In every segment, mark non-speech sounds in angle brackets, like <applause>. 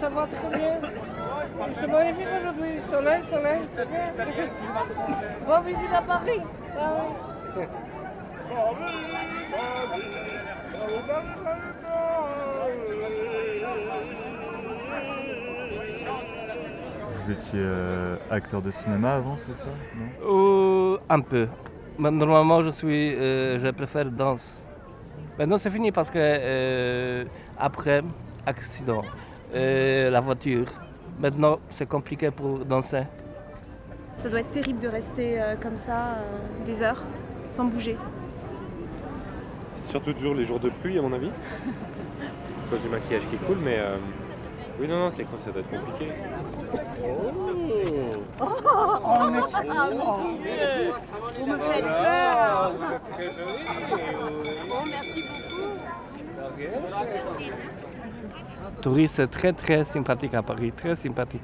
Ça va très bien. C'est magnifique aujourd'hui. Soleil, soleil, c'est bien. <laughs> Bonne visite à Paris. Ah oui. Vous étiez euh, acteur de cinéma avant, c'est ça? Non? Euh, un peu. Mais normalement, je suis, euh, je préfère danse. Maintenant, c'est fini parce que euh, après accident, euh, la voiture. Maintenant, c'est compliqué pour danser. Ça doit être terrible de rester euh, comme ça euh, des heures sans bouger. C'est surtout dur les jours de pluie, à mon avis. <laughs> à cause du maquillage qui coule, mais. euh, Oui, non, non, c'est ça doit être compliqué. Vous me faites peur Touriste, c'est très très sympathique à Paris, très sympathique.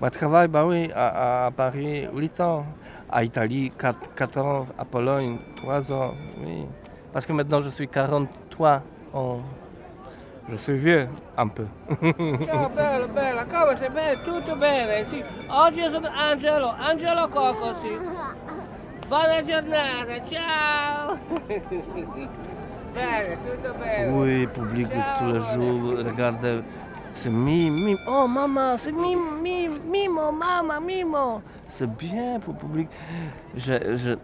Je travaille bah oui, à, à Paris 8 ans, à Italie 4, 4 ans, à Pologne 3 ans. Oui. Parce que maintenant je suis 43 ans. Je suis vieux un peu. <laughs> Ciao bella, bella, come sei bella? Tutto bene, sì. Oggi sono Angelo, Angelo Coco, sì. Buona giornata, ciao! <laughs> bene, tutto bene. Oui, public tous les jours, regardez, c'est mime. Oh maman, c'est mime, mimo, maman, mimo. C'est bien pour le public. Je, je,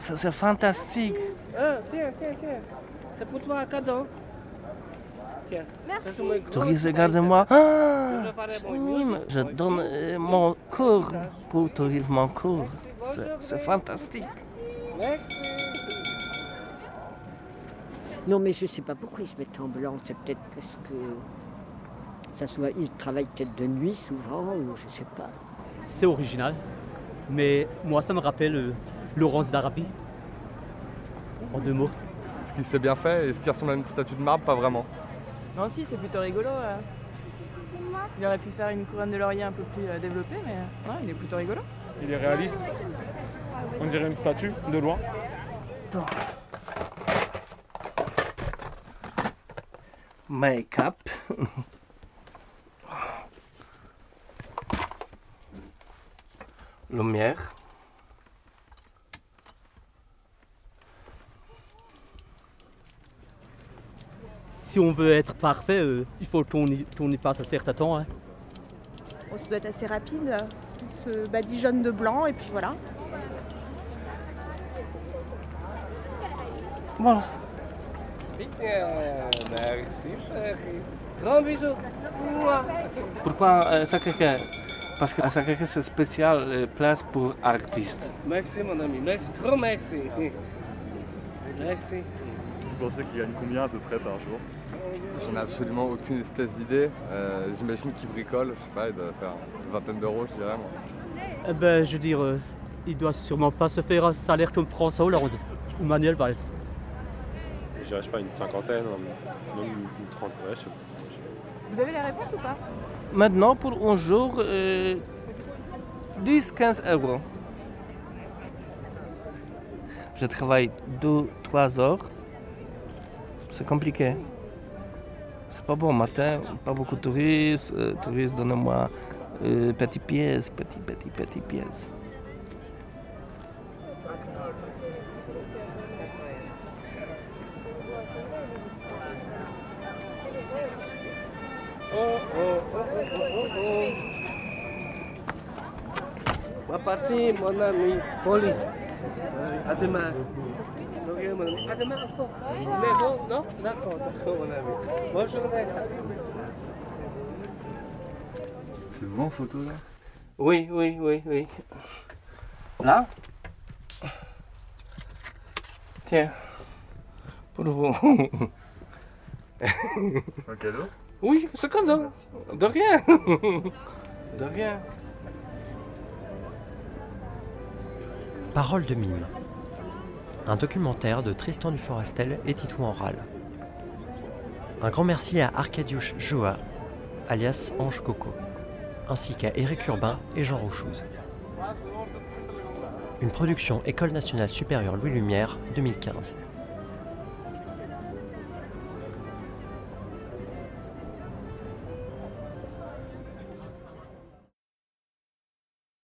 c'est- fantastique. Ah, tiens, tiens, tiens. C'est pour toi un cadeau. Tiens. Merci. Touristes, regardez-moi. Ah, Je mon donne euh, mon cours pour tourisme cours. C'est- C'est fantastique. Merci. Non, mais je ne sais pas pourquoi ils se mettent en blanc. C'est peut-être parce que ça soit, ils travaillent peut-être de nuit souvent, ou je ne sais pas. C'est original, mais moi ça me rappelle euh, Laurence d'Arabie. En deux mots. Est-ce qu'il s'est bien fait Est-ce qu'il ressemble à une statue de marbre Pas vraiment. Non, si, c'est plutôt rigolo. là. Il aurait pu faire une couronne de laurier un peu plus euh, développée, mais ouais, il est plutôt rigolo. Il est réaliste. On dirait une statue, de loin. Make-up. Lumière. Si on veut être parfait, euh, il faut qu'on y, qu'on y passe un certain temps. hein. On se doit être assez rapide. On se badigeonne de blanc et puis voilà. Voilà. Bien, merci chérie. Grand bisou. Pourquoi euh, Sacré-Cœur Parce que Sacré-Cœur, c'est spécial euh, place pour artistes. Merci mon ami, merci, grand merci. Merci. Vous pensez qu'il gagne combien à peu près par jour? J'en ai absolument aucune espèce d'idée. Euh, J'imagine qu'il bricole, je sais pas, il doit faire une vingtaine d'euros, je dirais. moi. Eh ben, je veux dire, euh, il doit sûrement pas se faire un salaire comme François Hollande ou Manuel Valls. Je dirais, je sais pas, une cinquantaine, même une, une trente, ouais, je sais pas. Vous avez les réponses ou pas Maintenant, pour un jour, euh, 10-15 euros. Je travaille 2-3 heures. C'est compliqué. C'est pas bon matin, pas beaucoup de touristes. Euh, touristes, donnez-moi euh, petites pièces, petites, petites, petites pièces. Oh, oh, oh, oh, oh, oh, oh. Ma partie, mon ami, police. À demain. À demain encore. Mais bon, non D'accord, d'accord, mon ami. Bonne journée. C'est en photo là? Oui, oui, oui, oui. Là? Tiens. Pour vous. C'est un cadeau? Oui, c'est cadeau. De rien. De rien. Parole de mime. Un documentaire de Tristan Duforestel et Tito Enral. Un grand merci à Arcadius Joa, alias Ange Coco, ainsi qu'à Éric Urbain et Jean Rouchouz. Une production École nationale supérieure Louis Lumière 2015.